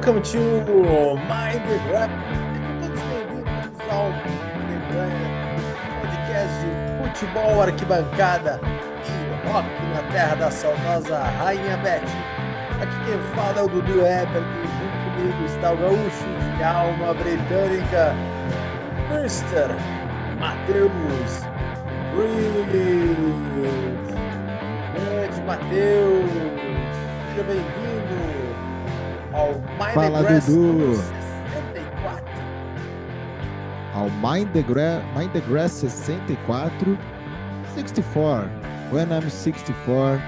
Welcome to Mind the Grab. Todos bem-vindos ao podcast de futebol, arquibancada e rock na terra da saudosa Rainha Beth. Aqui quem fala é o Dudu Ebert e junto comigo está o gaúcho de alma britânica, Mr. Matheus Reeves. Grande Matheus, seja bem-vindo Mind Fala, the Grass Dudu. 64. Ao Mind the, Gra Mind the Grass 64, 64, When I'm 64,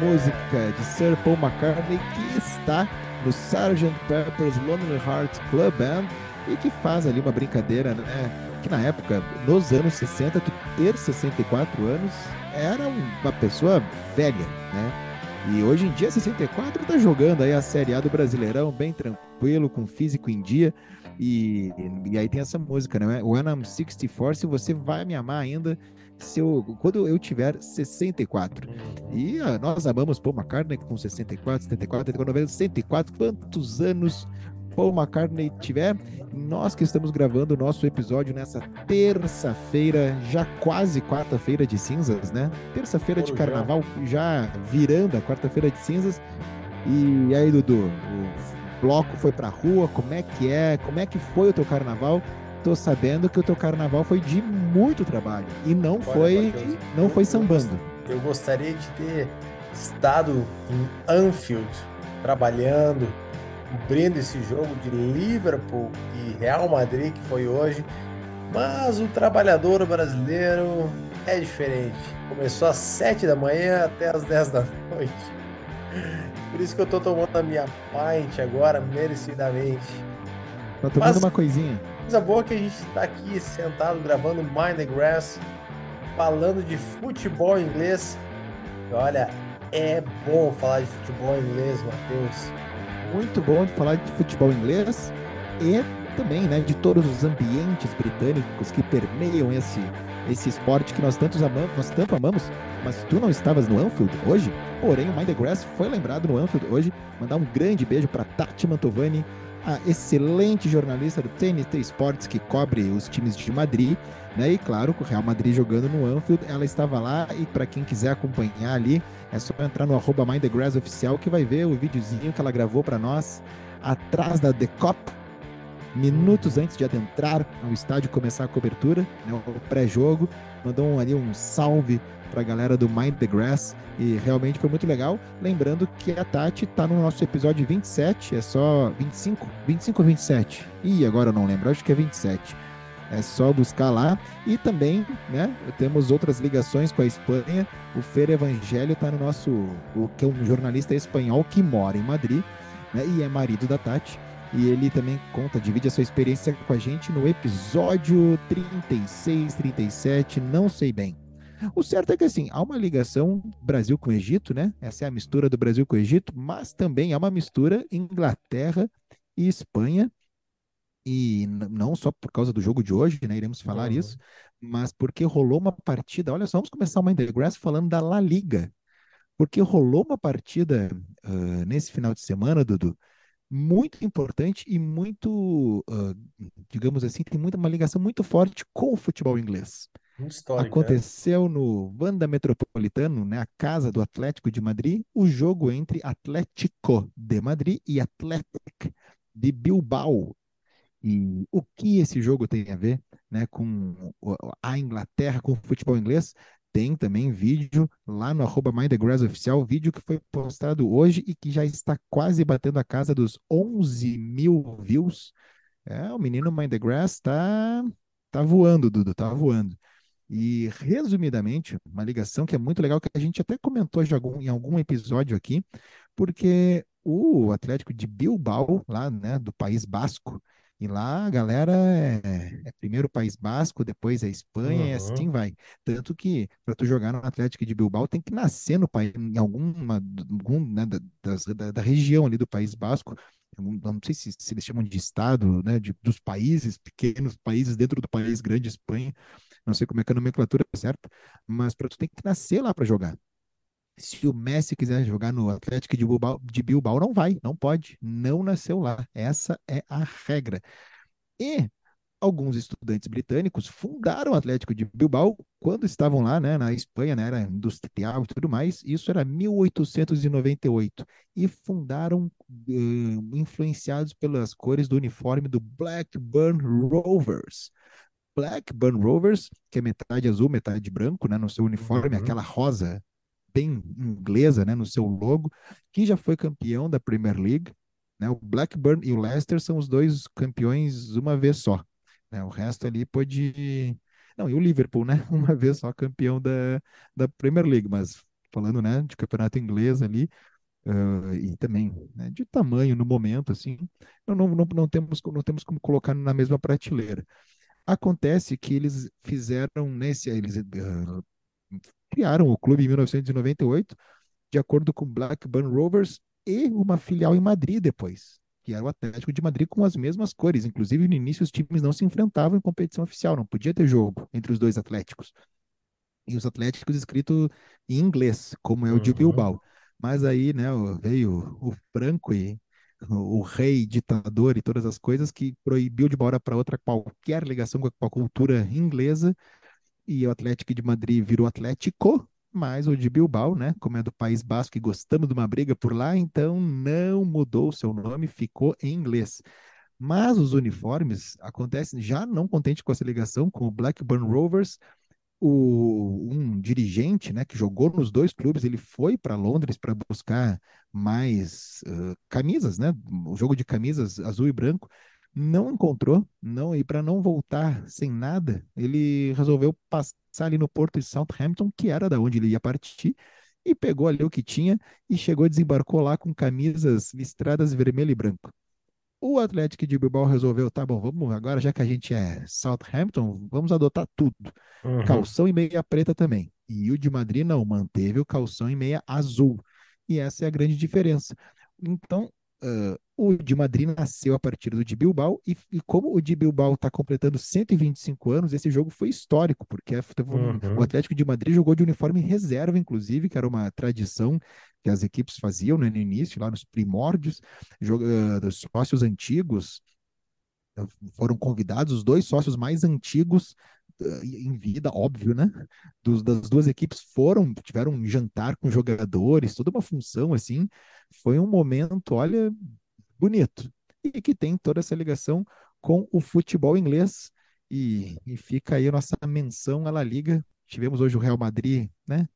música de Sir Paul McCartney que está no Sgt. Pepper's Lonely Hearts Club Band e que faz ali uma brincadeira, né? Que na época, nos anos 60, tu ter 64 anos era uma pessoa velha, né? E hoje em dia, 64 tá jogando aí a Série A do Brasileirão, bem tranquilo, com físico em dia. E, e aí tem essa música, né? When I'm 64, se você vai me amar ainda, se eu, quando eu tiver 64. E nós amamos Paul McCartney com 64, 74, 74, 90, 104. Quantos anos Paul McCartney tiver? Nós que estamos gravando o nosso episódio nessa terça-feira, já quase quarta-feira de cinzas, né? Terça-feira de carnaval, já virando a quarta-feira de cinzas. E aí, Dudu, o bloco foi pra rua, como é que é? Como é que foi o teu carnaval? Tô sabendo que o teu carnaval foi de muito trabalho e não foi não foi sambando. Eu gostaria de ter estado em Anfield trabalhando, cobrindo esse jogo de Liverpool e Real Madrid que foi hoje. Mas o trabalhador brasileiro é diferente. Começou às 7 da manhã até às 10 da noite. Por isso que eu tô tomando a minha pint agora, merecidamente. Tá tomando Mas- uma coisinha. Coisa boa que a gente está aqui sentado gravando Mind the Grass, falando de futebol inglês. E olha, é bom falar de futebol inglês, Matheus. Muito bom de falar de futebol inglês e também, né, de todos os ambientes britânicos que permeiam esse esse esporte que nós tantos amamos, nós tanto amamos, mas tu não estavas no Anfield hoje? Porém, o Mind the Grass foi lembrado no Anfield hoje. Mandar um grande beijo para Tati Mantovani, a excelente jornalista do TNT Sports que cobre os times de Madrid, né? E claro, com o Real Madrid jogando no Anfield, ela estava lá e para quem quiser acompanhar ali, é só entrar no arroba oficial que vai ver o videozinho que ela gravou para nós atrás da The Cop, minutos antes de adentrar ao estádio começar a cobertura, né, o pré-jogo, mandou ali um salve para a galera do Mind the Grass e realmente foi muito legal. Lembrando que a Tati tá no nosso episódio 27, é só 25, 25 ou 27? Ih, agora eu não lembro, acho que é 27. É só buscar lá. E também, né, temos outras ligações com a Espanha. O Fer Evangelho está no nosso, o, que é um jornalista espanhol que mora em Madrid, né, e é marido da Tati. E ele também conta, divide a sua experiência com a gente no episódio 36, 37, não sei bem. O certo é que assim, há uma ligação Brasil com Egito, né? Essa é a mistura do Brasil com o Egito, mas também há uma mistura Inglaterra e Espanha. E não só por causa do jogo de hoje, né? Iremos falar Uhum. isso, mas porque rolou uma partida. Olha só, vamos começar o Mind the Grass falando da La Liga. Porque rolou uma partida ah, nesse final de semana, Dudu, muito importante e muito, ah, digamos assim, tem muita, uma ligação muito forte com o futebol inglês. Muito histórico, né? Aconteceu no Wanda Metropolitano, né, a casa do Atlético de Madrid, o jogo entre Atlético de Madrid e Atlético de Bilbao. E o que esse jogo tem a ver, né, com a Inglaterra, com o futebol inglês? Tem também vídeo lá no arroba oficial, vídeo que foi postado hoje e que já está quase batendo a casa dos 11 mil views. É, o menino Mind the Grass tá, tá voando, Dudu, tá voando. E, resumidamente, uma ligação que é muito legal, que a gente até comentou algum- em algum episódio aqui, porque o Atlético de Bilbao, lá, né, do País Basco, e lá a galera é, é primeiro o País Basco, depois a Espanha, e Uhum. assim vai. Tanto que para tu jogar no Atlético de Bilbao tem que nascer no país, em alguma, algum, né, da, da, da região ali do País Basco. Não sei se, se eles chamam de estado, né, de, dos países, pequenos países dentro do país grande, Espanha. Não sei como é que é a nomenclatura certa, mas para tu tem que nascer lá para jogar. Se o Messi quiser jogar no Atlético de Bilbao, de Bilbao, não vai, não pode, não nasceu lá. Essa é a regra. E alguns estudantes britânicos fundaram o Atlético de Bilbao quando estavam lá, né, na Espanha, né, era industrial e tudo mais. Isso era 1898 e fundaram uh, influenciados pelas cores do uniforme do Blackburn Rovers. Blackburn Rovers, que é metade azul, metade branco, né, no seu uniforme, uhum. aquela rosa bem inglesa, né, no seu logo, que já foi campeão da Premier League. Né, o Blackburn e o Leicester são os dois campeões uma vez só. Né, o resto ali pode. Não, e o Liverpool, né? Uma vez só campeão da, da Premier League, mas falando né, de campeonato inglês ali, uh, e também né, de tamanho no momento, assim, não, não, não, não, temos, não temos como colocar na mesma prateleira. Acontece que eles fizeram nesse, eles uh, criaram o clube em 1998, de acordo com Blackburn Rovers e uma filial em Madrid depois, que era o Atlético de Madrid com as mesmas cores. Inclusive, no início, os times não se enfrentavam em competição oficial, não podia ter jogo entre os dois Atléticos. E os Atléticos escritos em inglês, como é o de uhum. Bilbao. Mas aí, né, veio o Franco e o rei ditador e todas as coisas que proibiu de uma hora para outra qualquer ligação com a cultura inglesa e o Atlético de Madrid virou Atlético, mas o de Bilbao, né, como é do País Basco e gostamos de uma briga por lá, então não mudou o seu nome, ficou em inglês. Mas os uniformes acontecem já não contente com essa ligação com o Blackburn Rovers, o, um dirigente, né, que jogou nos dois clubes, ele foi para Londres para buscar mais uh, camisas, né, o jogo de camisas azul e branco, não encontrou, não e para não voltar sem nada, ele resolveu passar ali no porto de Southampton, que era da onde ele ia partir, e pegou ali o que tinha e chegou, desembarcou lá com camisas listradas vermelho e branco. O Atlético de Bilbao resolveu, tá bom, vamos agora, já que a gente é Southampton, vamos adotar tudo. Uhum. Calção e meia preta também. E o de Madrid não, manteve o calção e meia azul. E essa é a grande diferença. Então, uh, o de Madrid nasceu a partir do de Bilbao, e, e como o de Bilbao está completando 125 anos, esse jogo foi histórico, porque uhum. o Atlético de Madrid jogou de uniforme reserva, inclusive, que era uma tradição que as equipes faziam né, no início, lá nos primórdios, jogo, uh, dos sócios antigos, foram convidados os dois sócios mais antigos em vida, óbvio, né? Dos, das duas equipes foram, tiveram um jantar com jogadores, toda uma função assim. Foi um momento, olha, bonito. E que tem toda essa ligação com o futebol inglês. E, e fica aí a nossa menção à La Liga. Tivemos hoje o Real Madrid, né?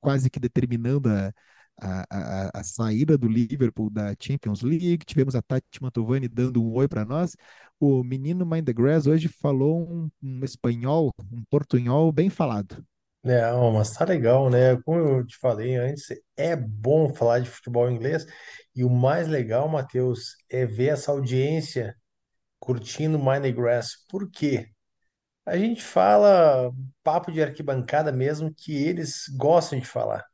Quase que determinando a, a, a, a, saída do Liverpool da Champions League. Tivemos a Tati Mantovani dando um oi para nós. O menino Mind the Grass hoje falou um, um espanhol, um portunhol bem falado. Não, mas tá legal, né? Como eu te falei antes, é bom falar de futebol inglês. E o mais legal, Matheus, é ver essa audiência curtindo Mind the Grass. Por quê? A gente fala papo de arquibancada mesmo que eles gostam de falar.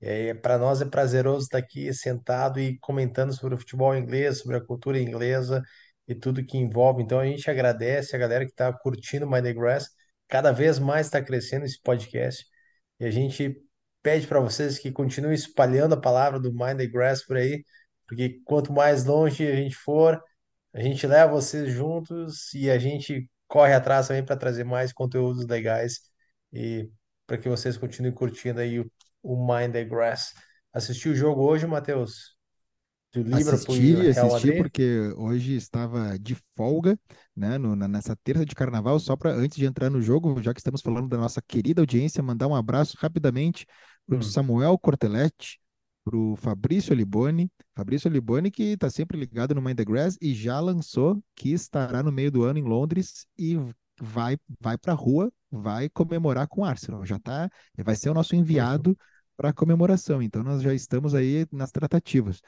É, para nós é prazeroso estar aqui sentado e comentando sobre o futebol inglês, sobre a cultura inglesa e tudo que envolve. Então a gente agradece a galera que está curtindo My The Grass. Cada vez mais está crescendo esse podcast. E a gente pede para vocês que continuem espalhando a palavra do Mind the Grass por aí, porque quanto mais longe a gente for, a gente leva vocês juntos e a gente corre atrás também para trazer mais conteúdos legais e para que vocês continuem curtindo aí o o Mind the Grass. Assistiu o jogo hoje, Matheus? Do assisti, assisti porque hoje estava de folga, né, no, nessa terça de carnaval, só para antes de entrar no jogo, já que estamos falando da nossa querida audiência, mandar um abraço rapidamente para o hum. Samuel Corteletti, para o Fabrício Liboni, Fabrício Liboni que está sempre ligado no Mind the Grass e já lançou que estará no meio do ano em Londres e vai vai para a rua, vai comemorar com o Arsenal, já tá, vai ser o nosso enviado para a comemoração. Então nós já estamos aí nas tratativas.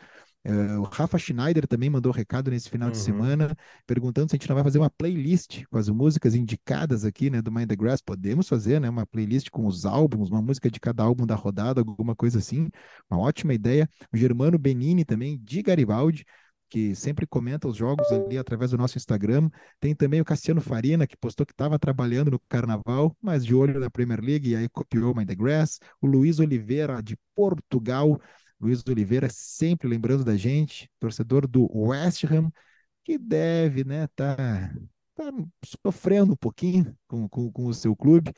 Uh, o Rafa Schneider também mandou recado nesse final uhum. de semana, perguntando se a gente não vai fazer uma playlist com as músicas indicadas aqui, né, do Mind the Grass. Podemos fazer, né, uma playlist com os álbuns, uma música de cada álbum da rodada, alguma coisa assim. Uma ótima ideia. O Germano Benini também, de Garibaldi, que sempre comenta os jogos ali através do nosso Instagram. Tem também o Cassiano Farina, que postou que estava trabalhando no Carnaval, mas de olho na Premier League, e aí copiou My The Grass. O Luiz Oliveira, de Portugal. Luiz Oliveira sempre lembrando da gente, torcedor do West Ham, que deve, né, tá, tá sofrendo um pouquinho com, com, com o seu clube,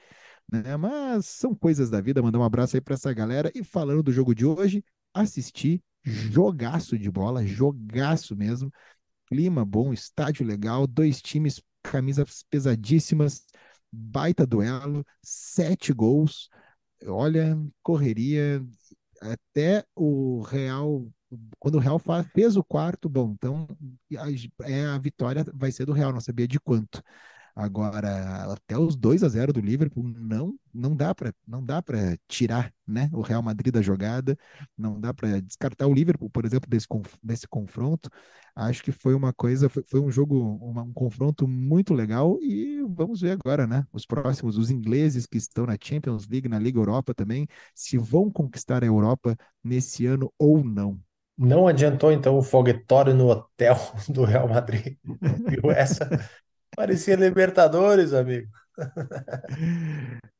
né, mas são coisas da vida. Mandar um abraço aí para essa galera. E falando do jogo de hoje, assisti jogaço de bola, jogaço mesmo. Clima bom, estádio legal, dois times, camisas pesadíssimas, baita duelo, sete gols. Olha, correria. Até o Real, quando o Real fez o quarto, bom, então é, a vitória vai ser do Real, não sabia de quanto. Agora, até os 2 a 0 do Liverpool não não dá para não dá para tirar, né, o Real Madrid da jogada, não dá para descartar o Liverpool, por exemplo, desse, desse confronto. Acho que foi uma coisa, foi, foi um jogo, uma, um confronto muito legal e vamos ver agora, né, os próximos, os ingleses que estão na Champions League, na Liga Europa também, se vão conquistar a Europa nesse ano ou não. Não adiantou então o foguetório no hotel do Real Madrid. Viu essa? Parecia Libertadores, amigo.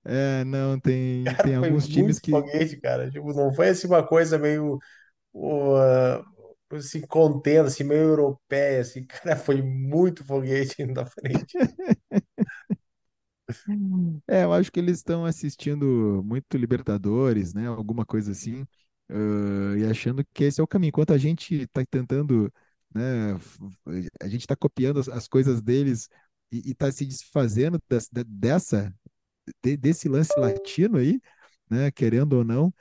É, não, tem, Cara, tem foi alguns times muito que. foguete, cara. Tipo, não foi assim uma coisa meio uh, assim, contendo, assim, meio europeia, assim, cara, foi muito foguete indo à frente. É, eu acho que eles estão assistindo muito Libertadores, né? Alguma coisa assim, ãh, e achando que esse é o caminho. Enquanto a gente está tentando, né? A gente está copiando as, as coisas deles e está se desfazendo des- de- dessa, de- desse lance latino aí, né? Querendo ou não.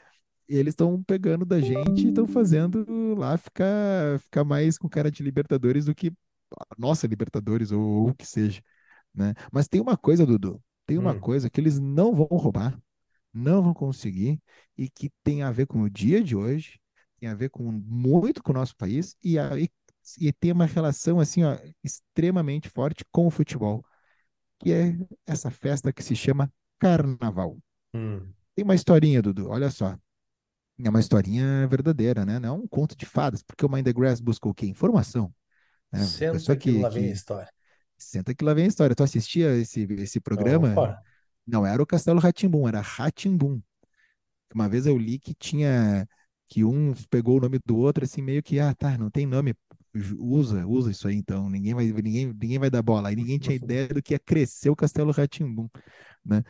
E eles estão pegando da gente e estão fazendo lá ficar, ficar mais com cara de Libertadores do que nossa Libertadores ou, ou o que seja, né? Mas tem uma coisa, Dudu, tem uma Hum, coisa que eles não vão roubar, não vão conseguir e que tem a ver com o dia de hoje, tem a ver com muito com o nosso país e, a, e, e tem uma relação assim, ó, extremamente forte com o futebol, que é essa festa que se chama Carnaval. hum. Tem uma historinha, Dudu, olha só. É uma historinha verdadeira, né? Não é um conto de fadas, porque o Mind the Grass busca o quê? Informação, né? Senta pessoa que que, lá vem a história. senta que lá vem a história. Tu assistia esse, esse programa? Opa, Não era o Castelo rá era rá Uma vez eu li que tinha que um pegou o nome do outro assim meio que ah, tá, não tem nome, usa, usa isso aí então, ninguém vai ninguém, ninguém vai dar bola. Aí ninguém tinha ideia do que ia crescer o Castelo rá né?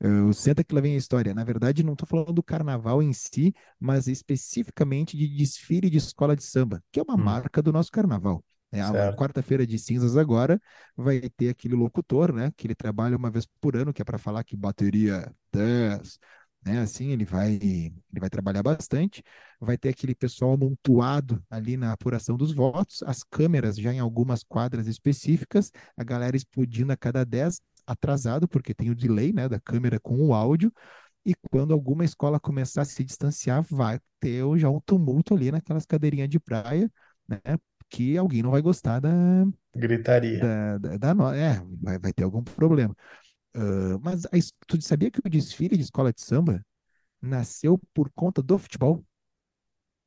Eu, senta que lá vem a história. Na verdade, não estou falando do carnaval em si, mas especificamente de desfile de escola de samba, que é uma hum, marca do nosso carnaval. É, a quarta-feira de cinzas agora vai ter aquele locutor, né? Que ele trabalha uma vez por ano, que é para falar que bateria 10, né? Assim, ele vai, ele vai trabalhar bastante. Vai ter aquele pessoal amontoado ali na apuração dos votos, as câmeras já em algumas quadras específicas, a galera explodindo a cada 10 atrasado, porque tem o delay, né, da câmera com o áudio, e quando alguma escola começar a se distanciar, vai ter já um tumulto ali naquelas cadeirinhas de praia, né, que alguém não vai gostar da, Gritaria. da, da, da é, vai, vai ter algum problema. Ah, mas a tu sabia que o desfile de escola de samba nasceu por conta do futebol?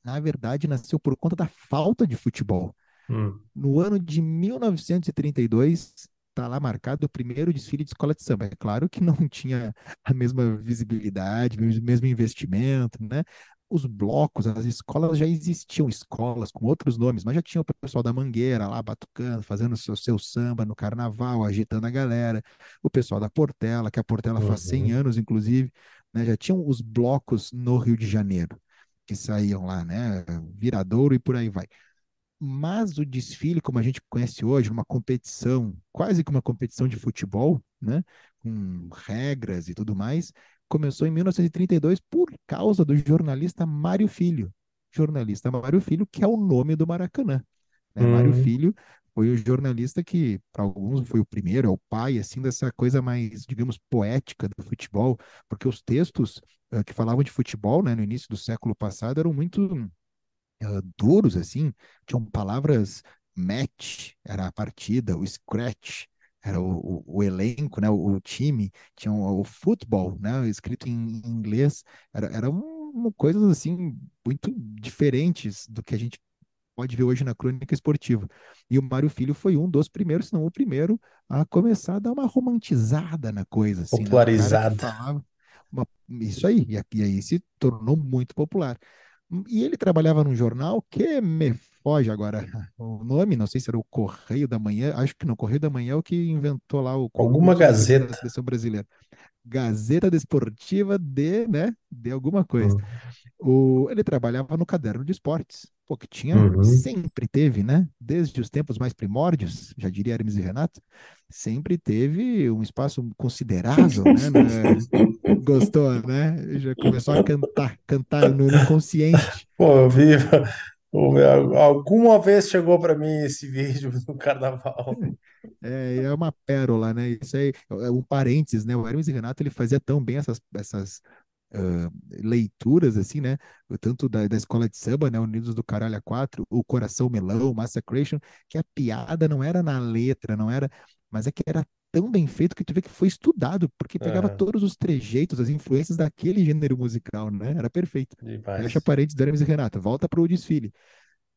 Na verdade, nasceu por conta da falta de futebol. Hum, No ano de 1932, está lá marcado o primeiro desfile de escola de samba. É claro que não tinha a mesma visibilidade, o mesmo investimento, né? Os blocos, as escolas já existiam, escolas com outros nomes, mas já tinha o pessoal da Mangueira lá batucando, fazendo o seu, seu samba no carnaval, agitando a galera. O pessoal da Portela, que a Portela faz 100 uhum. anos, inclusive, né? Já tinham os blocos no Rio de Janeiro, que saíam lá, né? Viradouro e por aí vai. Mas o desfile, como a gente conhece hoje, uma competição, quase que uma competição de futebol, né, com regras e tudo mais, começou em 1932 por causa do jornalista Mário Filho. Jornalista Mário Filho, que é o nome do Maracanã. Né? Mário Hum, Filho foi o jornalista que, para alguns, foi o primeiro, é o pai, assim, dessa coisa mais, digamos, poética do futebol, porque os textos uh, que falavam de futebol, né, no início do século passado, eram muito uh, duros, assim, tinham palavras match, era a partida, o scratch, era o, o, o elenco, né, o, o time, tinha o, o futebol, né, escrito em, inglês, era, era um, coisas, assim, muito diferentes do que a gente pode ver hoje na crônica esportiva. E o Mário Filho foi um dos primeiros, se não o primeiro, a começar a dar uma romantizada na coisa, assim, né? Popularizada. uma- isso aí, e, aqui- e aí se tornou muito popular. E ele trabalhava num jornal que me foge agora o nome, não sei se era o Correio da Manhã, acho que não, Correio da Manhã é o que inventou lá o Alguma notícias da Gazeta. seleção brasileira. Gazeta Desportiva de, né, de alguma coisa. Hum, O, ele trabalhava no caderno de esportes, pô, que tinha, Uhum. sempre teve, né? Desde os tempos mais primórdios, já diria Hermes e Renato, sempre teve um espaço considerável, né? na- Gostou, né? Já começou a cantar, cantar no, no inconsciente. Pô, eu vi. Alguma vez chegou para mim esse vídeo no carnaval. É, é uma pérola, né? Isso aí, é um parênteses, né? O Hermes e Renato, ele fazia tão bem essas, essas ah, leituras, assim, né? Tanto da, da escola de samba, né? Unidos do Caralho a Quatro, o Coração Melão, Massacration, que a piada não era na letra, não era, mas é que era tão bem feito que tu vê que foi estudado, porque pegava Aham, todos os trejeitos, as influências daquele gênero musical, né? Era perfeito. Fecha demais. parênteses do Hermes e Renato, volta para o desfile.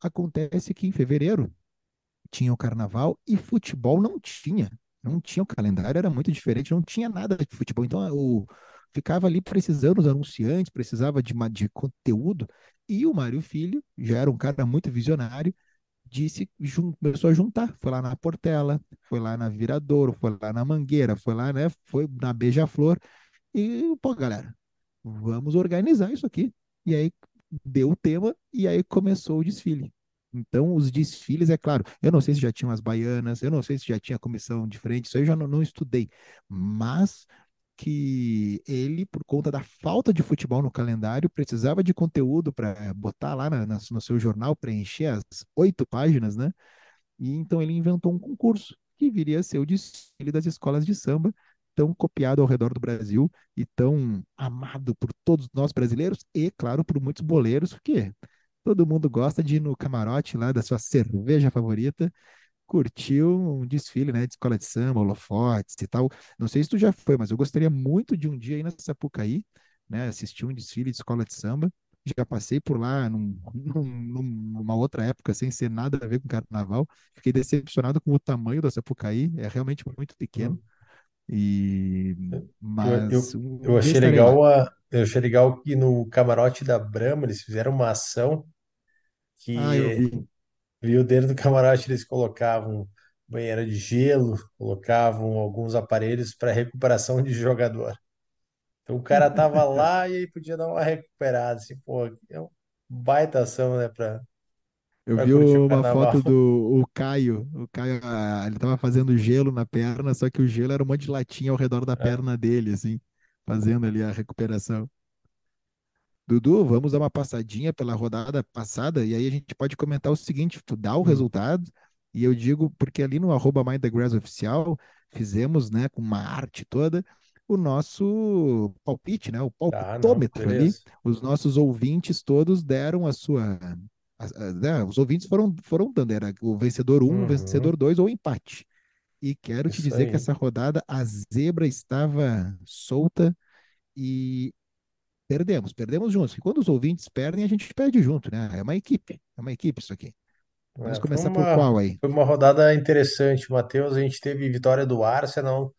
Acontece que em fevereiro tinha o carnaval e futebol não tinha. Não tinha o calendário, era muito diferente, não tinha nada de futebol. Então, o, ficava ali precisando dos anunciantes, precisava de, de conteúdo. E o Mário Filho, já era um cara muito visionário, disse, começou a juntar. Foi lá na Portela, foi lá na Viradouro, foi lá na Mangueira, foi lá, né? Foi na Beija-Flor. E, pô, galera, vamos organizar isso aqui. E aí deu o tema e aí começou o desfile. Então, os desfiles, é claro, eu não sei se já tinham as baianas, eu não sei se já tinha comissão diferente, isso aí eu já não, não estudei, mas que ele, por conta da falta de futebol no calendário, precisava de conteúdo para botar lá na- na- no seu jornal, preencher as oito páginas, né? E então ele inventou um concurso que viria a ser o desfile das escolas de samba, tão copiado ao redor do Brasil e tão amado por todos nós brasileiros e, claro, por muitos boleiros, porque todo mundo gosta de ir no camarote lá da sua cerveja favorita, curtir um desfile, né, de escola de samba, holofotes e tal. Não sei se tu já foi, mas eu gostaria muito de um dia ir na Sapucaí, né, assistir um desfile de escola de samba. Já passei por lá num, num- numa outra época, sem ser nada a ver com carnaval. Fiquei decepcionado com o tamanho da Sapucaí, é realmente muito pequeno. Hum. E Eu, mas eu, eu dia achei legal a, eu achei legal que no camarote da Brahma eles fizeram uma ação Ah, eu que vi. Viu dentro do camarote eles colocavam banheira de gelo, colocavam alguns aparelhos para recuperação de jogador. Então o cara tava lá e aí podia dar uma recuperada, assim, pô, é uma baita ação, né, para Eu vi uma foto do o Caio. O Caio, ah, ele tava fazendo gelo na perna, só que o gelo era um monte de latinha ao redor da É. perna dele, assim, fazendo ali a recuperação. Dudu, vamos dar uma passadinha pela rodada passada e aí a gente pode comentar o seguinte: tu dá o Hum, resultado, e eu digo, porque ali no arroba Mind the Grass oficial, fizemos, né, com uma arte toda, o nosso palpite, né, o não, palpitômetro ali. beleza. Os nossos ouvintes todos deram a sua. a- a- né, os ouvintes foram, foram dando, era o vencedor um, o Uhum, vencedor 2 ou empate. E quero te isso dizer que aí. essa rodada a zebra estava solta e Perdemos, perdemos juntos. E quando os ouvintes perdem, a gente perde junto, né? É uma equipe, é uma equipe isso aqui. Vamos É, começar por uma, qual aí? foi uma rodada interessante, Matheus. A gente teve vitória do Arsenal,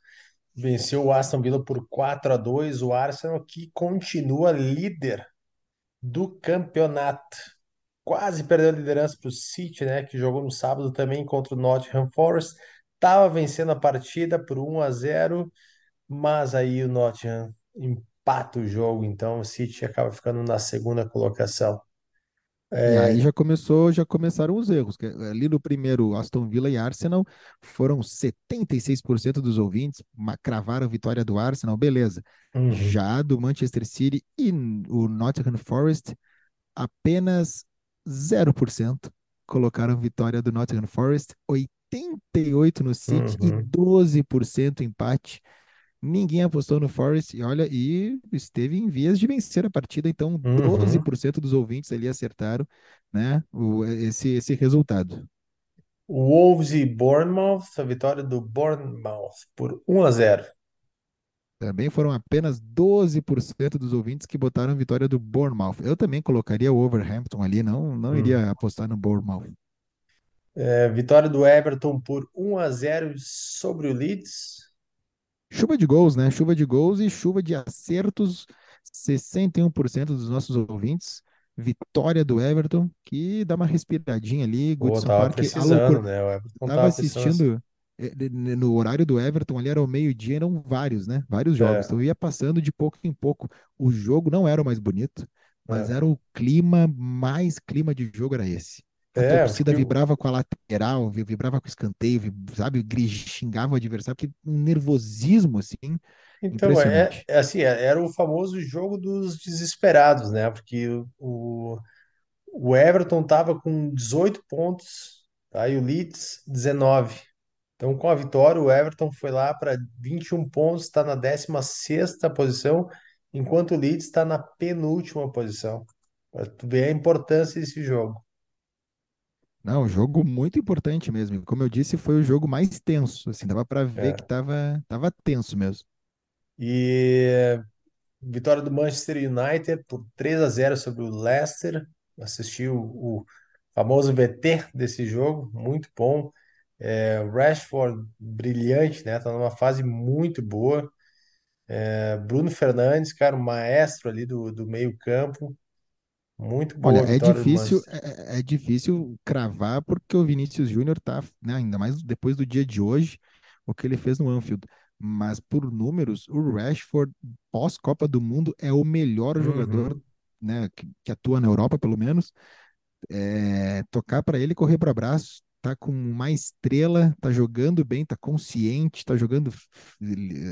venceu o Aston Villa por 4 a 2. O Arsenal que continua líder do campeonato. Quase perdeu a liderança para o City, né? Que jogou no sábado também contra o Nottingham Forest. Tava vencendo a partida por 1 a 0, mas aí o Nottingham empata o jogo, então o City acaba ficando na segunda colocação. E aí É, já começou, já começaram os erros. que Ali no primeiro, Aston Villa e Arsenal foram 76% dos ouvintes cravaram a vitória do Arsenal, beleza. uhum, Já do Manchester City e o Nottingham Forest, apenas 0% colocaram vitória do Nottingham Forest, 88% no City e uhum, 12% empate. Ninguém apostou no Forest e olha, e esteve em vias de vencer a partida, então uhum. 12% dos ouvintes ali acertaram, né, o, esse, esse resultado. Wolves e Bournemouth, a vitória do Bournemouth por 1 a 0. Também foram apenas 12% dos ouvintes que botaram vitória do Bournemouth. Eu também colocaria o Wolverhampton ali, não, não Hum. iria apostar no Bournemouth. É, vitória do Everton por 1 a 0 sobre o Leeds. Chuva de gols, né? Chuva de gols e chuva de acertos. 61% dos nossos ouvintes. Vitória do Everton, que dá uma respiradinha ali. Pô, Goodson tava Park, a loucura. precisando, né? O Everton Tava tava assistindo eh, no horário do Everton, ali era o meio-dia, eram vários, né? Vários jogos. É, Então ia passando de pouco em pouco. O jogo não era o mais bonito, mas é. era o clima, mais clima de jogo era esse. A É, torcida o- vibrava com a lateral, vi- vibrava com o escanteio, sabe? Xingava o adversário, porque um nervosismo, assim, então é, é assim, é- era o famoso jogo dos desesperados, né? Porque o, o Everton tava com 18 pontos, tá? E o Leeds 19. Então, com a vitória, o Everton foi lá para 21 pontos, está na 16ª posição, enquanto o Leeds está na penúltima posição. Para tu ver a importância desse jogo. Não, um jogo muito importante mesmo. Como eu disse, foi o jogo mais tenso, assim, dava para ver que É. tava, tava tenso mesmo. E vitória do Manchester United por 3 a 0 sobre o Leicester. Assisti o, o famoso VT desse jogo, muito bom. É, Rashford, brilhante, né? Tá numa fase muito boa. É, Bruno Fernandes, cara, o maestro ali do, do meio-campo. Muito Olha, boa a é difícil, é, é é difícil cravar porque o Vinícius Júnior tá, né, ainda mais depois do dia de hoje, o que ele fez no Anfield. Mas por números, o Rashford, pós-Copa do Mundo, é o melhor jogador, Uhum, né, que, que atua na Europa, pelo menos. É, tocar para ele, correr para braço, tá com uma estrela, tá jogando bem, tá consciente, tá jogando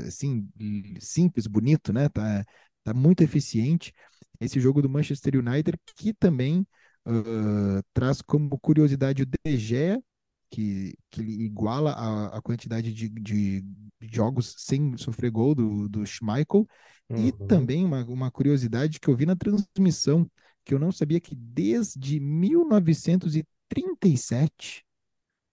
assim, simples, bonito, né? Tá, tá muito eficiente. Esse jogo do Manchester United, que também uh, traz como curiosidade o De Gea, que, que iguala a, a quantidade de, de jogos sem sofrer gol do, do Schmeichel, e uhum. também uma, uma curiosidade que eu vi na transmissão, que eu não sabia que desde 1937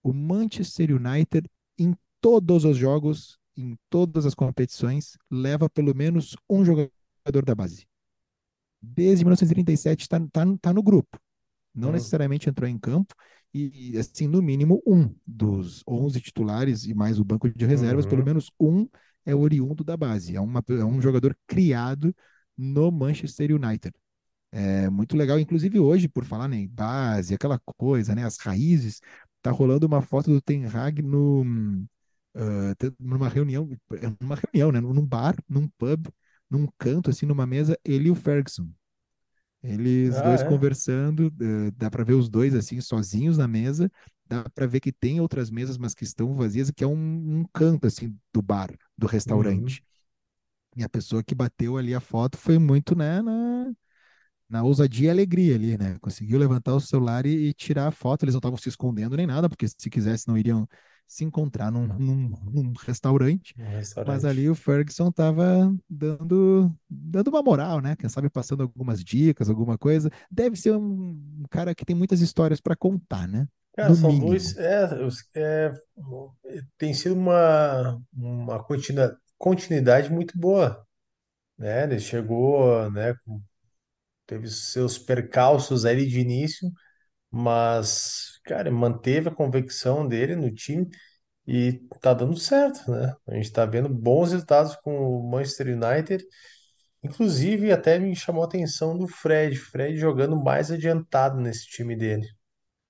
o Manchester United, em todos os jogos, em todas as competições, leva pelo menos um jogador da base. Desde 1937 está tá, tá no grupo. Não Hum, necessariamente entrou em campo. E, assim, no mínimo, um dos 11 titulares e mais o banco de reservas, pelo uhum. menos um é oriundo da base. É, uma, é um jogador criado no Manchester United. É muito legal, inclusive hoje, por falar né, em base, aquela coisa, né, as raízes, tá rolando uma foto do Ten Hag no, te- numa reunião, numa reunião, né, num bar, num pub, num canto, assim, numa mesa, ele e o Ferguson. Eles Ah, dois é? conversando, eh, dá para ver os dois assim sozinhos na mesa, dá para ver que tem outras mesas, mas que estão vazias, que é um, um canto assim do bar, do Uhum. restaurante. E a pessoa que bateu ali a foto foi muito, né, na, na ousadia e alegria ali, né? Conseguiu levantar o celular e, e tirar a foto. Eles não estavam se escondendo nem nada, porque se quisesse não iriam se encontrar num, num, num restaurante. Um Mas ali restaurante. o Ferguson estava dando, dando uma moral, né? Quem sabe passando algumas dicas, alguma coisa. Deve ser um, um cara que tem muitas histórias para contar, né? Cara, No são dois. É, é, tem sido uma, uma continua- continuidade muito boa, né? Ele chegou, né? Teve seus percalços ali de início, mas, cara, manteve a convicção dele no time e tá dando certo, né? A gente tá vendo bons resultados com o Manchester United. Inclusive, até me chamou a atenção do Fred. Fred jogando mais adiantado nesse time dele.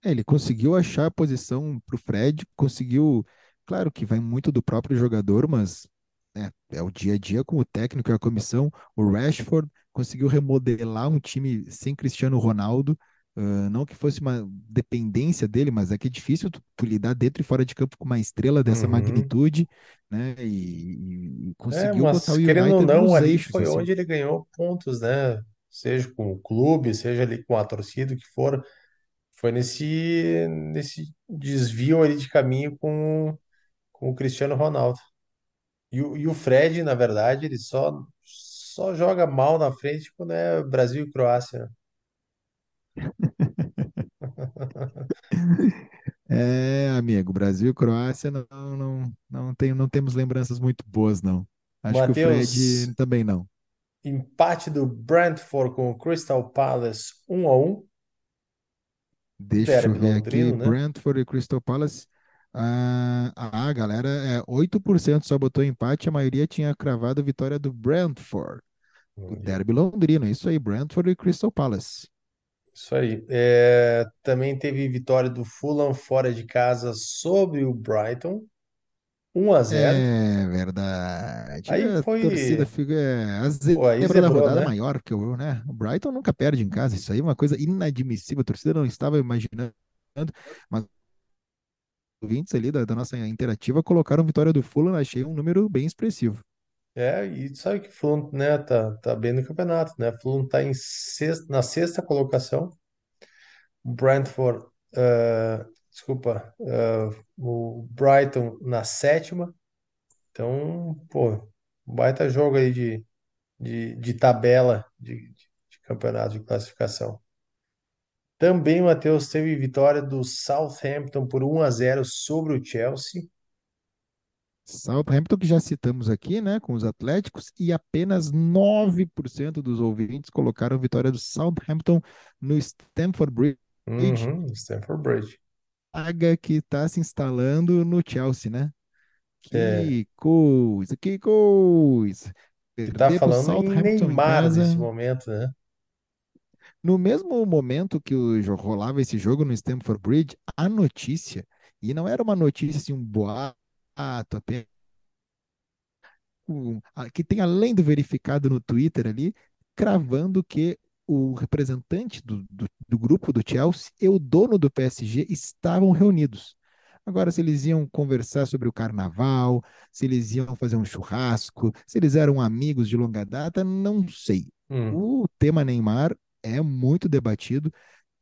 É, ele conseguiu achar a posição o Fred, conseguiu. Claro que vai muito do próprio jogador, mas é, é o dia a dia com o técnico e a comissão. O Rashford conseguiu remodelar um time sem Cristiano Ronaldo. Ah, não que fosse uma dependência dele, mas é que é difícil tu, tu lidar dentro e fora de campo com uma estrela dessa Uhum. magnitude, né? E, e É, conseguiu botar mas o querendo ou United não, ali eixos, foi assim. onde ele ganhou pontos, né? Seja com o clube, seja ali com a torcida, o que for. Foi nesse, nesse desvio ali de caminho com, com o Cristiano Ronaldo. E, o- e o Fred, na verdade, ele só, só joga mal na frente quando é Brasil e Croácia. É, amigo, Brasil e Croácia não, não, não, tem, não temos lembranças muito boas, não. Acho que o Matheus, Fred também não. empate do Brentford com o Crystal Palace 1 a 1 Deixa eu Derby ver aqui, londrino, né? Brentford e Crystal Palace. Ah, a galera, é, 8% só botou empate, a maioria tinha cravado a vitória do Brentford. O Derby londrino, isso aí, Brentford e Crystal Palace. Isso aí. É, também teve vitória do Fulham fora de casa sobre o Brighton, 1 a 0 É verdade. Aí A torcida foi. fica é, a Pô, aí zebra da zebrou, rodada né? maior que o, né? O Brighton nunca perde em casa. Isso aí é uma coisa inadmissível. A torcida não estava imaginando, mas os ouvintes ali da, da nossa interativa colocaram vitória do Fulham. Achei um número bem expressivo. É, e sabe que o Fulham, né, tá, tá bem no campeonato, né? O Fulham tá em sexta, na sexta colocação. O Brentford, ah, desculpa, ah, o Brighton na sétima. Então, pô, baita jogo aí de, de, de tabela de, de, de campeonato de classificação. Também, Matheus, teve vitória do Southampton por 1 a 0 sobre o Chelsea. Southampton, que já citamos aqui, né, com os Atléticos, e apenas 9% dos ouvintes colocaram vitória do Southampton no Stamford Bridge, Uhum, Stamford Bridge. saga que está se instalando no Chelsea, né? É, Que coisa, que coisa. tá Perder o falando em Neymar nesse casa. momento, né? No mesmo momento que rolava esse jogo no Stamford Bridge, a notícia, e não era uma notícia assim, um boato apenas o- a- que tem além do verificado no Twitter ali, cravando que o representante do, do, do grupo do Chelsea e o dono do PSG estavam reunidos. Agora, se eles iam conversar sobre o carnaval, se eles iam fazer um churrasco, se eles eram amigos de longa data, não sei. Hum, O tema Neymar é muito debatido.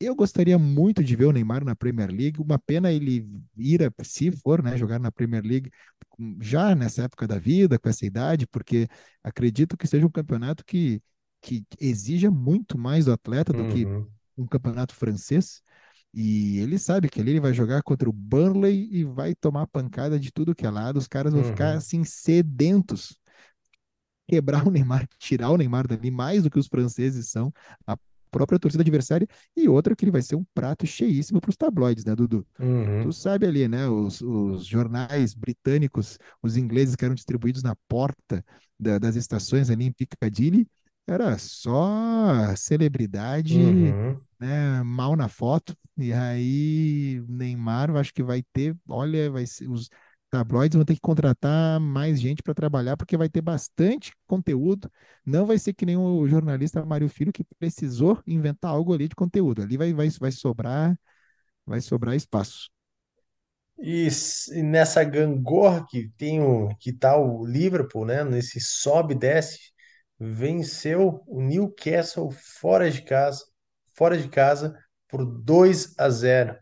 Eu gostaria muito de ver o Neymar na Premier League. Uma pena ele ir, se for, né, jogar na Premier League já nessa época da vida, com essa idade, porque acredito que seja um campeonato que, que exija muito mais do atleta do que uhum, um campeonato francês. E ele sabe que ali ele vai jogar contra o Burnley e vai tomar pancada de tudo que é lado. Os caras vão ficar uhum, assim sedentos quebrar o Neymar, tirar o Neymar dali mais do que os franceses são, a própria torcida adversária, e outra que ele vai ser um prato cheíssimo para os tabloides, né, Dudu? Tu uhum, sabe ali, né? Os, os jornais britânicos, os ingleses que eram distribuídos na porta da- das estações ali em Piccadilly, era só celebridade, uhum, né? Mal na foto. E aí, Neymar, eu acho que vai ter, olha, vai ser, os tabloides vão ter que contratar mais gente para trabalhar, porque vai ter bastante conteúdo. Não vai ser que nem o jornalista Mário Filho que precisou inventar algo ali de conteúdo. Ali vai, vai, vai sobrar, vai sobrar espaço. E, e nessa gangorra que tem o que tá o Liverpool, né? Nesse sobe e desce, venceu o Newcastle fora de casa, fora de casa por 2 a zero.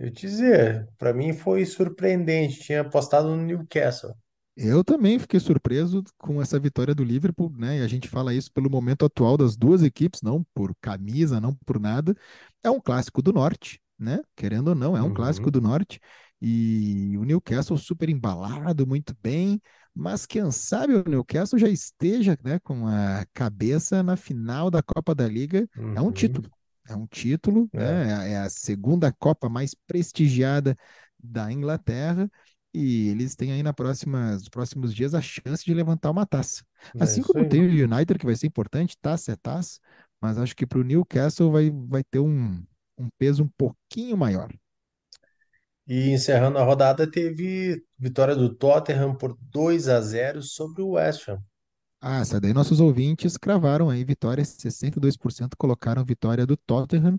Eu te dizer, para mim foi surpreendente. Tinha apostado no Newcastle. Eu também fiquei surpreso com essa vitória do Liverpool, né? E a gente fala isso pelo momento atual das duas equipes, não por camisa, não por nada. É um clássico do Norte, né? Querendo ou não, é um clássico Uhum, do Norte. E o Newcastle super embalado, muito bem. Mas quem sabe o Newcastle já esteja, né, com a cabeça na final da Copa da Liga. É um uhum, título, é um título, é, né? É a segunda Copa mais prestigiada da Inglaterra e eles têm aí na próxima, nos próximos dias a chance de levantar uma taça. é Assim isso como aí. tem o United, que vai ser importante, taça é taça, mas acho que para o Newcastle vai, vai ter um, um peso um pouquinho maior. E encerrando a rodada, teve vitória do Tottenham por 2 a zero sobre o West Ham. Ah, essa daí nossos ouvintes cravaram aí vitória, 62% colocaram vitória do Tottenham.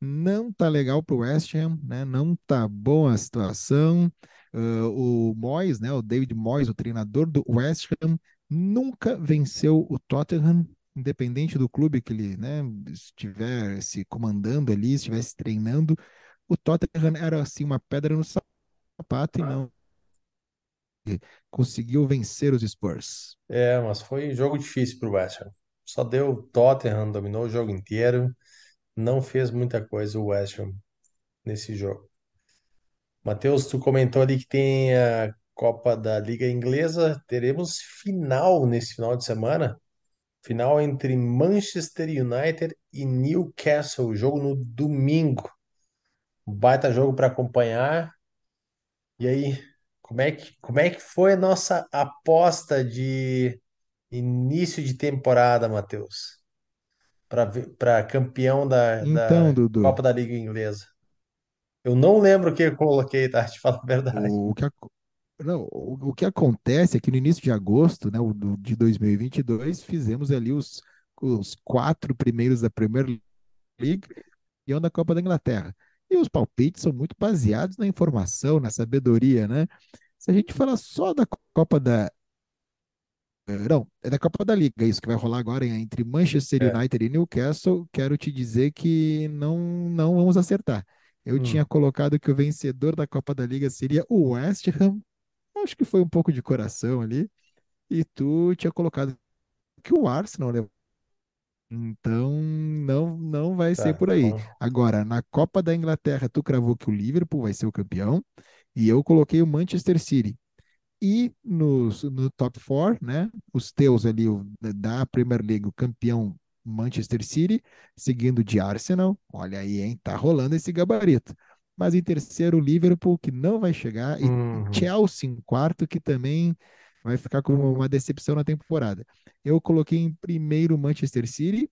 Não tá legal para o West Ham, né? Não tá boa a situação. Ah, o Moyes, né? O David Moyes, o treinador do West Ham, nunca venceu o Tottenham, independente do clube que ele, né, estiver se comandando ali, estivesse treinando. O Tottenham era assim uma pedra no sapato e não conseguiu vencer os Spurs. É, mas foi jogo difícil para o West Ham. Só deu Tottenham, dominou o jogo inteiro. Não fez muita coisa o West Ham nesse jogo. Matheus, tu comentou ali que tem a Copa da Liga Inglesa, teremos final nesse final de semana. Final entre Manchester United e Newcastle, jogo no domingo. Um baita jogo para acompanhar. E aí, como é que, como é que foi a nossa aposta de início de temporada, Matheus? Para campeão da, Então, da Dudu, Copa da Liga Inglesa. Eu não lembro o que eu coloquei, tá? Te falar a verdade. o, o que, ac- não, o, o que acontece é que no início de agosto, né, o do- de 2022, fizemos ali os, os quatro primeiros da Premier League e um da Copa da Inglaterra. E os palpites são muito baseados na informação, na sabedoria, né? Se a gente falar só da Copa da. eh, Não, é da Copa da Liga, isso que vai rolar agora entre Manchester É. United e Newcastle, quero te dizer que não, não vamos acertar. Eu tinha Hum, colocado que o vencedor da Copa da Liga seria o West Ham, acho que foi um pouco de coração ali, e tu tinha colocado que o Arsenal, né? Então, não, não vai ser tá. por aí. Bom. Agora, na Copa da Inglaterra, tu cravou que o Liverpool vai ser o campeão, e eu coloquei o Manchester City. E nos, no top 4, né? Os teus ali o, da Premier League, o campeão Manchester City, seguindo de Arsenal. Olha aí, hein? Tá rolando esse gabarito. Mas em terceiro, o Liverpool, que não vai chegar, e Uhum, Chelsea em quarto, que também vai ficar como uma decepção na temporada. Eu coloquei em primeiro Manchester City,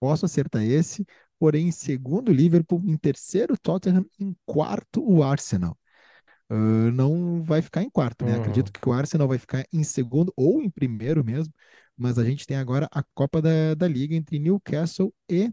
posso acertar esse, porém em segundo, Liverpool, em terceiro, Tottenham, em quarto, o Arsenal. Uh, não vai ficar em quarto, né? Acredito uhum, que o Arsenal vai ficar em segundo ou em primeiro mesmo, mas a gente tem agora a Copa da, da Liga entre Newcastle e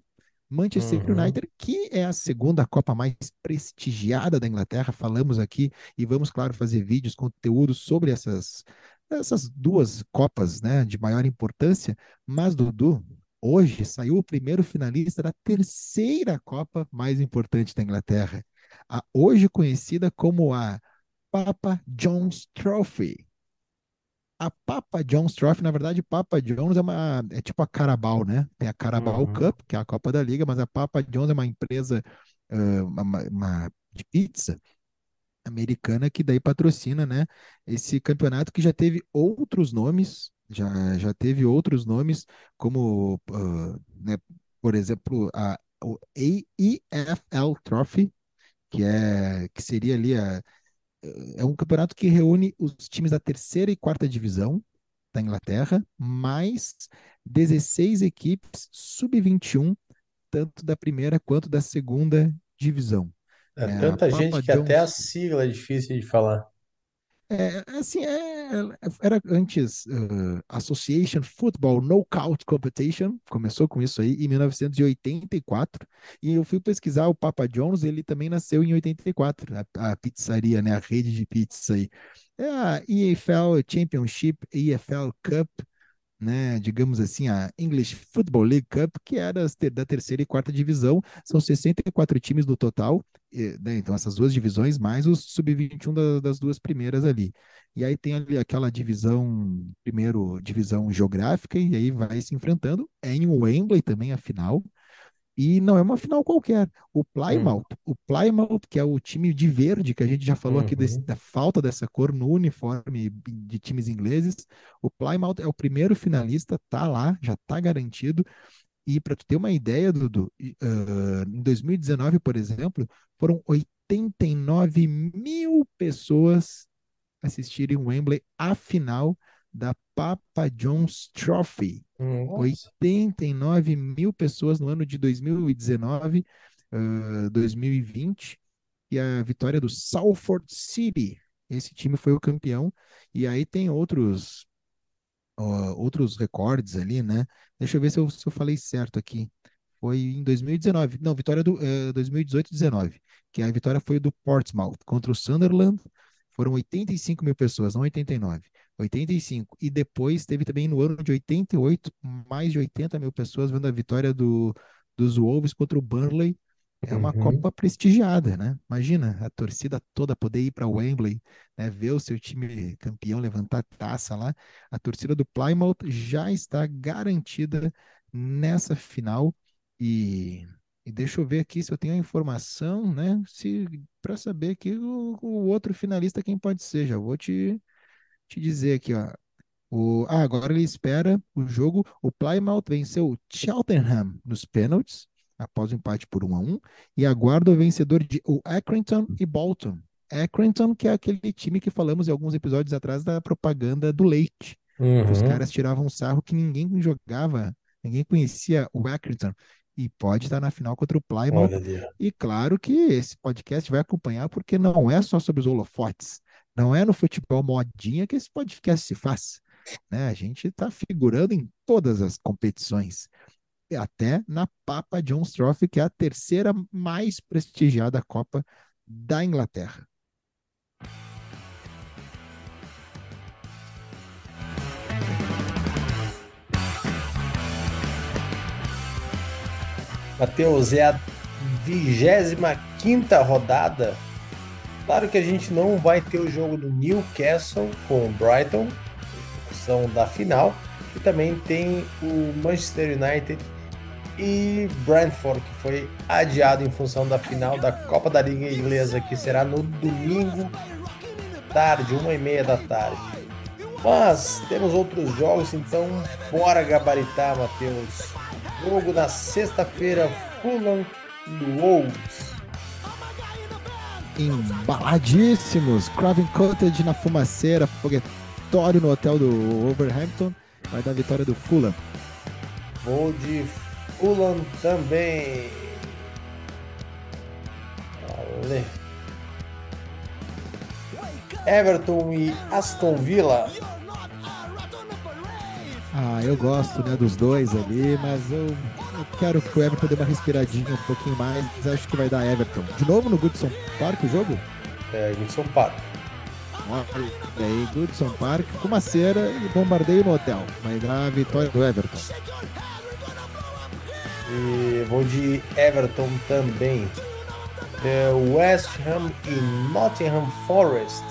Manchester uhum, United, que é a segunda Copa mais prestigiada da Inglaterra. Falamos aqui e vamos, claro, fazer vídeos, conteúdos sobre essas, essas duas Copas, né, de maior importância. Mas, Dudu, hoje saiu o primeiro finalista da terceira Copa mais importante da Inglaterra, a hoje conhecida como a Papa John's Trophy. A Papa John's Trophy, na verdade, Papa John's é uma é tipo a Carabao, né? Tem a Carabao uhum, Cup, que é a Copa da Liga, mas a Papa John's é uma empresa ah, uma, uma- de pizza americana que daí patrocina, né, esse campeonato que já teve outros nomes, já, já teve outros nomes, como, ah, né, por exemplo, a, o EFL Trophy, que é que seria ali a, é um campeonato que reúne os times da terceira e quarta divisão da Inglaterra, mais 16 equipes sub-21, tanto da primeira quanto da segunda divisão. É É tanta gente que até a sigla é difícil de falar. É, assim, é, era antes uh, Association Football Knockout Competition, começou com isso aí em 1984, e eu fui pesquisar o Papa John's, ele também nasceu em 84, a, a pizzaria, né, a rede de pizza aí. É a EFL Championship, EFL Cup, né, digamos assim, a English Football League Cup, que ter- da terceira e quarta divisão, são 64 times no total, e, né, então essas duas divisões, mais os sub-21 da- das duas primeiras ali. E aí tem ali aquela divisão, primeiro divisão geográfica, e aí vai se enfrentando, é em Wembley também a final, e não é uma final qualquer. O Hum, Plymouth, o Plymouth, que é o time de verde, que a gente já falou aqui desse- uhum, da falta dessa cor no uniforme de times ingleses, o Plymouth é o primeiro finalista, tá lá, já tá garantido. E para tu ter uma ideia, Dudu, ah, em 2019, por exemplo, foram 89 mil pessoas assistirem o Wembley a final da Papa John's Trophy. nossa. 89 mil pessoas no ano de 2019, uh, 2020, e a vitória do Salford City. Esse time foi o campeão. E aí tem outros, ó, outros recordes ali, né? Deixa eu ver se eu, se eu falei certo aqui. Foi em 2019. Não, vitória do eh, 2018-19. Que a vitória foi do Portsmouth contra o Sunderland. Foram 85 mil pessoas, não 89. 85. E depois teve também no ano de 88, mais de 80 mil pessoas vendo a vitória do, dos Wolves contra o Burnley. É uma Uhum. Copa prestigiada, né? Imagina a torcida toda poder ir para Wembley, né? Ver o seu time campeão levantar taça lá. A torcida do Plymouth já está garantida nessa final. E E deixa eu ver aqui se eu tenho a informação, né? Se para saber aqui o, o outro finalista quem pode ser. Já vou te, te dizer aqui, ó. O, ah, agora ele espera o jogo. O Plymouth venceu o Cheltenham nos pênaltis, após o empate por 1 a 1 e aguarda o vencedor de o Accrington e Bolton. Accrington, que é aquele time que falamos em alguns episódios atrás da propaganda do leite. Os Uhum. caras tiravam sarro que ninguém jogava, ninguém conhecia o Accrington. E pode estar na final contra o Plymouth. E claro que esse podcast vai acompanhar, porque não é só sobre os holofotes. Não é no futebol modinha que esse podcast se faz. Né? A gente está figurando em todas as competições. Até na Papa John's Trophy, que é a terceira mais prestigiada Copa da Inglaterra. Matheus, é a 25 rodada. Claro que a gente não vai ter o jogo do Newcastle com o Brighton, função da final. E também tem o Manchester United e Brentford, que foi adiado em função da final da Copa da Liga Inglesa, que será no domingo, tarde, uma e meia da tarde. Mas temos outros jogos, então bora gabaritar, Matheus. Jogo na sexta-feira, Fulham e Wolves. Embaladíssimos. Craven Cottage na fumaceira, foguetório no hotel do Overhampton. Vai dar vitória do Fulham. Vou de Fulham também. Ale. Everton e Aston Villa. Ah, eu gosto né, dos dois ali, mas eu, eu quero que o Everton dê uma respiradinha um pouquinho mais. Acho que vai dar Everton. De novo no Goodson Park o jogo? É, Goodson Park. Olha aí, Goodson Park, fumaceira e bombardeio no hotel. Vai dar a vitória do Everton. E vou de Everton também. É, West Ham e Nottingham Forest.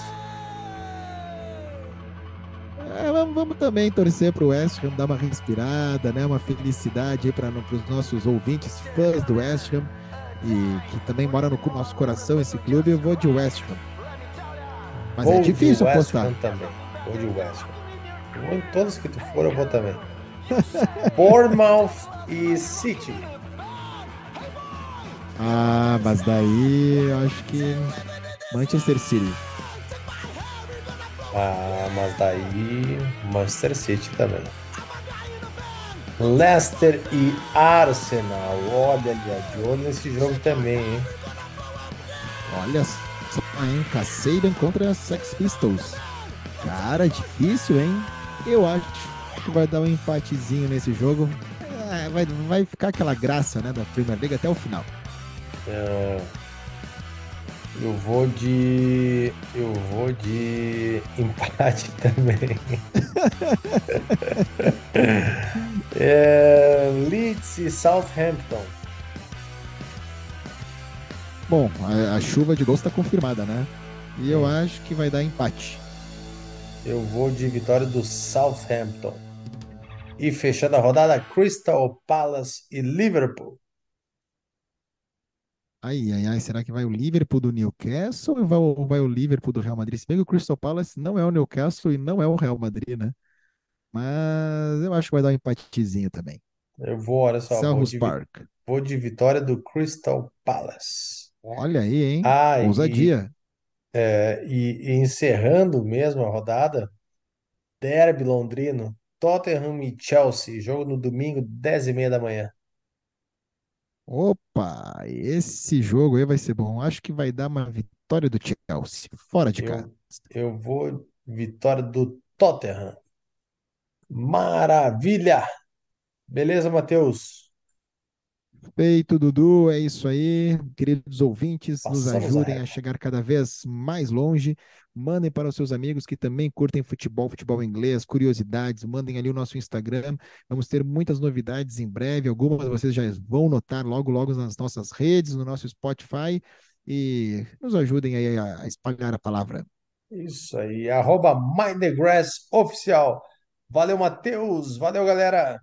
É, vamos, vamos também torcer para o West Ham dar uma respirada, né? Uma felicidade aí para os nossos ouvintes, fãs do West Ham e que também mora no nosso coração esse clube. Eu vou de West Ham. Mas Vou é de difícil West apostar. Ham também. Vou de West Ham. Vou em todos que tu for, eu vou também. Bournemouth e City. Ah, mas daí eu acho que Manchester City. Ah, mas daí Manchester City também. Leicester e Arsenal. Olha ali, de olho nesse jogo também, hein? Olha só, hein? Kasabian contra Sex Pistols. Cara, difícil, hein? Eu acho que vai dar um empatezinho nesse jogo. É, vai, vai ficar aquela graça, né, da Premier League até o final. É, Eu vou de. Eu vou de empate também. É, Leeds e Southampton. Bom, a, a chuva de gols está confirmada, né? E eu acho que vai dar empate. Eu vou de vitória do Southampton. E fechando a rodada, Crystal Palace e Liverpool. Ai, ai, ai, será que vai o Liverpool do Newcastle ou vai, o- vai o Liverpool do Real Madrid? Se bem que o Crystal Palace não é o Newcastle e não é o Real Madrid, né? Mas eu acho que vai dar um empatezinho também. Eu vou, olha só, vou Selhurst de, vi- Park. vou de vitória do Crystal Palace. Olha aí, hein? Ah, e, Ousadia. é, e, e encerrando mesmo a rodada, Derby londrino, Tottenham e Chelsea, jogo no domingo, 10h30 da manhã. Opa, esse jogo aí vai ser bom. Acho que vai dar uma vitória do Chelsea, fora de casa. Eu, eu vou vitória do Tottenham. Maravilha! Beleza, Matheus? Feito, Dudu, é isso aí. Queridos ouvintes, nos Passamos a ajudem a chegar cada vez mais longe. Mandem para os seus amigos que também curtem futebol, futebol inglês, curiosidades. Mandem ali o nosso Instagram. Vamos ter muitas novidades em breve. Algumas vocês já vão notar logo, logo nas nossas redes, no nosso Spotify. E nos ajudem aí a a espalhar a palavra. Isso aí, arroba Mind the Grass oficial. Valeu, Matheus. Valeu, galera.